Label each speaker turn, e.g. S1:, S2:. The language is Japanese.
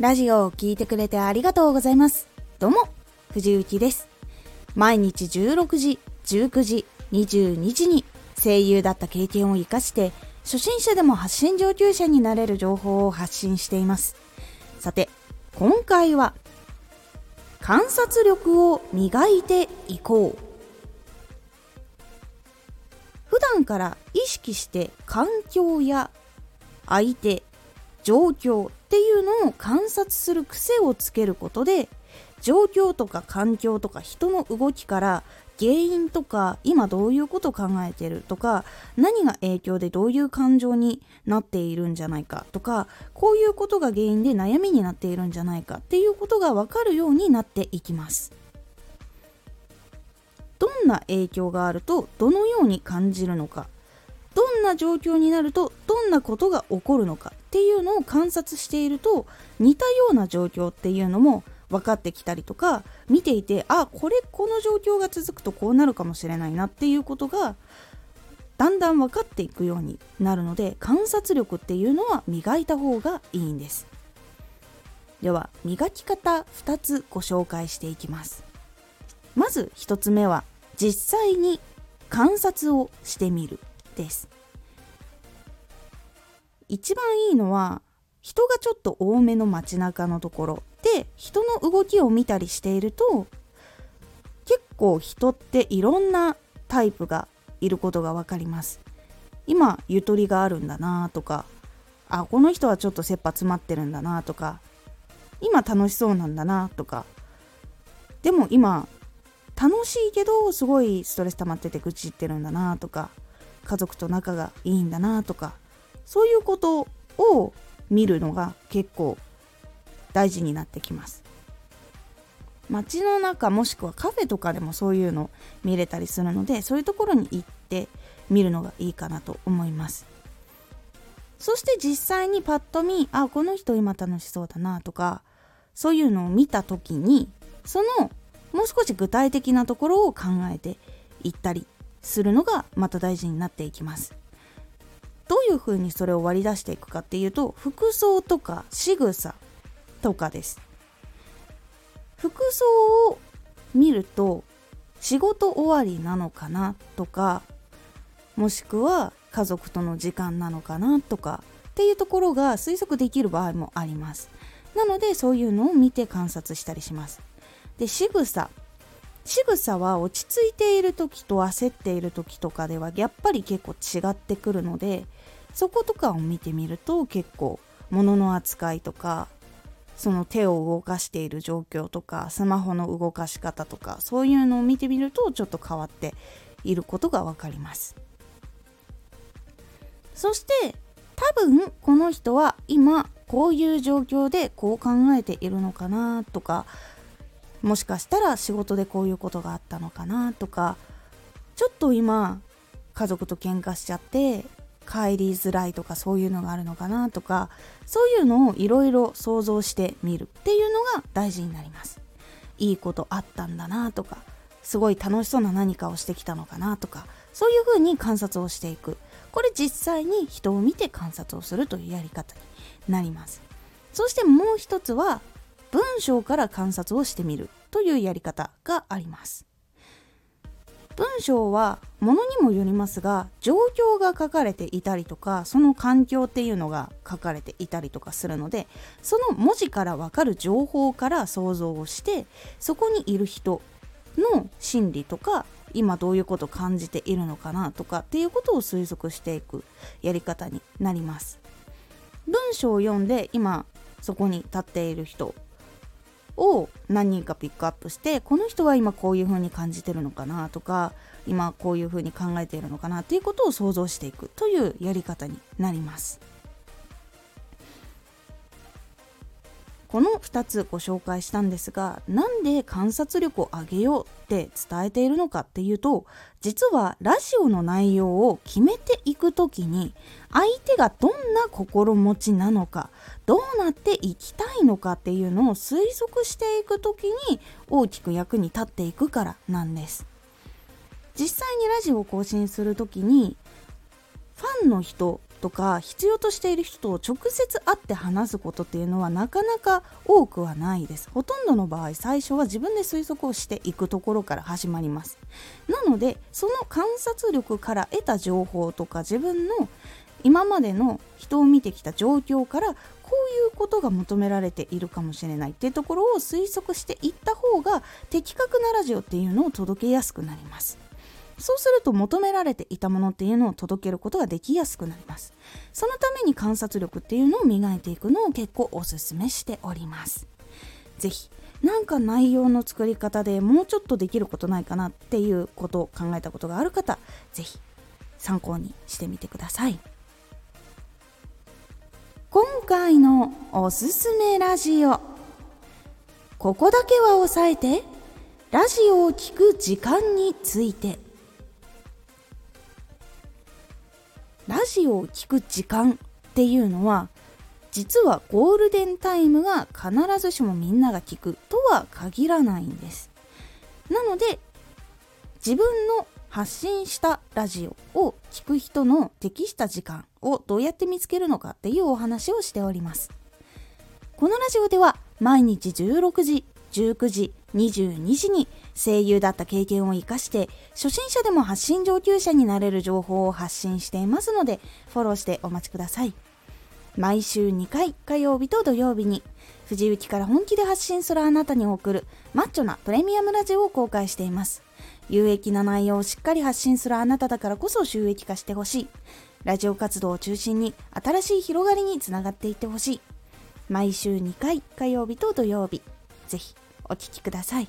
S1: ラジオを聴いてくれてありがとうございます。どうも、藤幸です。毎日16時、19時、22時に声優だった経験を活かして、初心者でも発信上級者になれる情報を発信しています。さて、今回は、観察力を磨いていこう。普段から意識して環境や相手、状況っていうのを観察する癖をつけることで状況とか環境とか人の動きから原因とか今どういうこと考えてるとか何が影響でどういう感情になっているんじゃないかとかこういうことが原因で悩みになっているんじゃないかっていうことが分かるようになっていきます。どんな影響があるとどのように感じるのかどんな状況になるとどんなことが起こるのかっていうのを観察していると似たような状況っていうのも分かってきたりとか見ていてあこれこの状況が続くとこうなるかもしれないなっていうことがだんだん分かっていくようになるので観察力っていうのは磨いた方がいいんです。では磨き方2つご紹介していきます。まず1つ目は実際に観察をしてみるです。一番いいのは人がちょっと多めの街中のところで人の動きを見たりしていると結構人っていろんなタイプがいることが分かります。今ゆとりがあるんだなとかあこの人はちょっと切羽詰まってるんだなとか今楽しそうなんだなとか。でも今楽しいけどすごいストレス溜まってて愚痴ってるんだなとか家族と仲がいいんだなとかそういうことを見るのが結構大事になってきます。街の中もしくはカフェとかでもそういうの見れたりするのでそういうところに行って見るのがいいかなと思います。そして実際にパッと見あこの人今楽しそうだなとかそういうのを見た時にそのもう少し具体的なところを考えていったりするのがまた大事になっていきますどういうふうにそれを割り出していくかっていうと服装とか仕草とかです。服装を見ると仕事終わりなのかなとかもしくは家族との時間なのかなとかっていうところが推測できる場合もあります。なのでそういうのを見て観察したりします。で仕草。仕草は落ち着いている時と焦っている時とかではやっぱり結構違ってくるのでそことかを見てみると結構物の扱いとかその手を動かしている状況とかスマホの動かし方とかそういうのを見てみるとちょっと変わっていることが分かります。そして多分この人は今こういう状況でこう考えているのかなとかもしかしたら仕事でこういうことがあったのかなとかちょっと今家族と喧嘩しちゃって帰りづらいとかそういうのがあるのかなとかそういうのをいろいろ想像してみるっていうのが大事になります。いいことあったんだなとかすごい楽しそうな何かをしてきたのかなとかそういうふうに観察をしていく。これ実際に人を見て観察をするというやり方になります。そしてもう一つは文章から観察をしてみるというやり方があります。文章はものにもよりますが状況が書かれていたりとかその環境っていうのが書かれていたりとかするのでその文字からわかる情報から想像をしてそこにいる人の心理とか今どういうことを感じているのかなとかっていうことを推測していくやり方になります。文章を読んで今そこに立っている人を何人かピックアップしてこの人は今こういう風に感じてるのかなとか今こういう風に考えているのかなっていうことを想像していくというやり方になります。この2つご紹介したんですがなんで観察力を上げようって伝えているのかっていうと実はラジオの内容を決めていく時に相手がどんな心持ちなのかどうなっていきたいのかっていうのを推測していく時に大きく役に立っていくからなんです。実際にラジオを更新する時にファンの人とか必要としている人と直接会って話すことっていうのはなかなか多くはないです。ほとんどの場合最初は自分で推測をしていくところから始まります。なのでその観察力から得た情報とか自分の今までの人を見てきた状況からこういうことが求められているかもしれない。っていうところを推測していった方が的確なラジオっていうのを届けやすくなります。そうすると求められていたものっていうのを届けることができやすくなります。そのために観察力っていうのを磨いていくのを結構おすすめしております。是非なんか内容の作り方でもうちょっとできることないかなっていうことを考えたことがある方是非参考にしてみてください。今回のおすすめラジオ。ここだけは押さえてラジオを聴く時間について。ラジオを聴く時間っていうのは実はゴールデンタイムが必ずしもみんなが聞くとは限らないんです。なので自分の発信したラジオを聴く人の適した時間をどうやって見つけるのかっていうお話をしております。このラジオでは毎日16時19時22時に声優だった経験を生かして初心者でも発信上級者になれる情報を発信していますのでフォローしてお待ちください。毎週2回火曜日と土曜日に藤雪から本気で発信するあなたに送るマッチョなプレミアムラジオを公開しています。有益な内容をしっかり発信するあなただからこそ収益化してほしい。ラジオ活動を中心に新しい広がりにつながっていってほしい。毎週2回火曜日と土曜日ぜひお聴きください。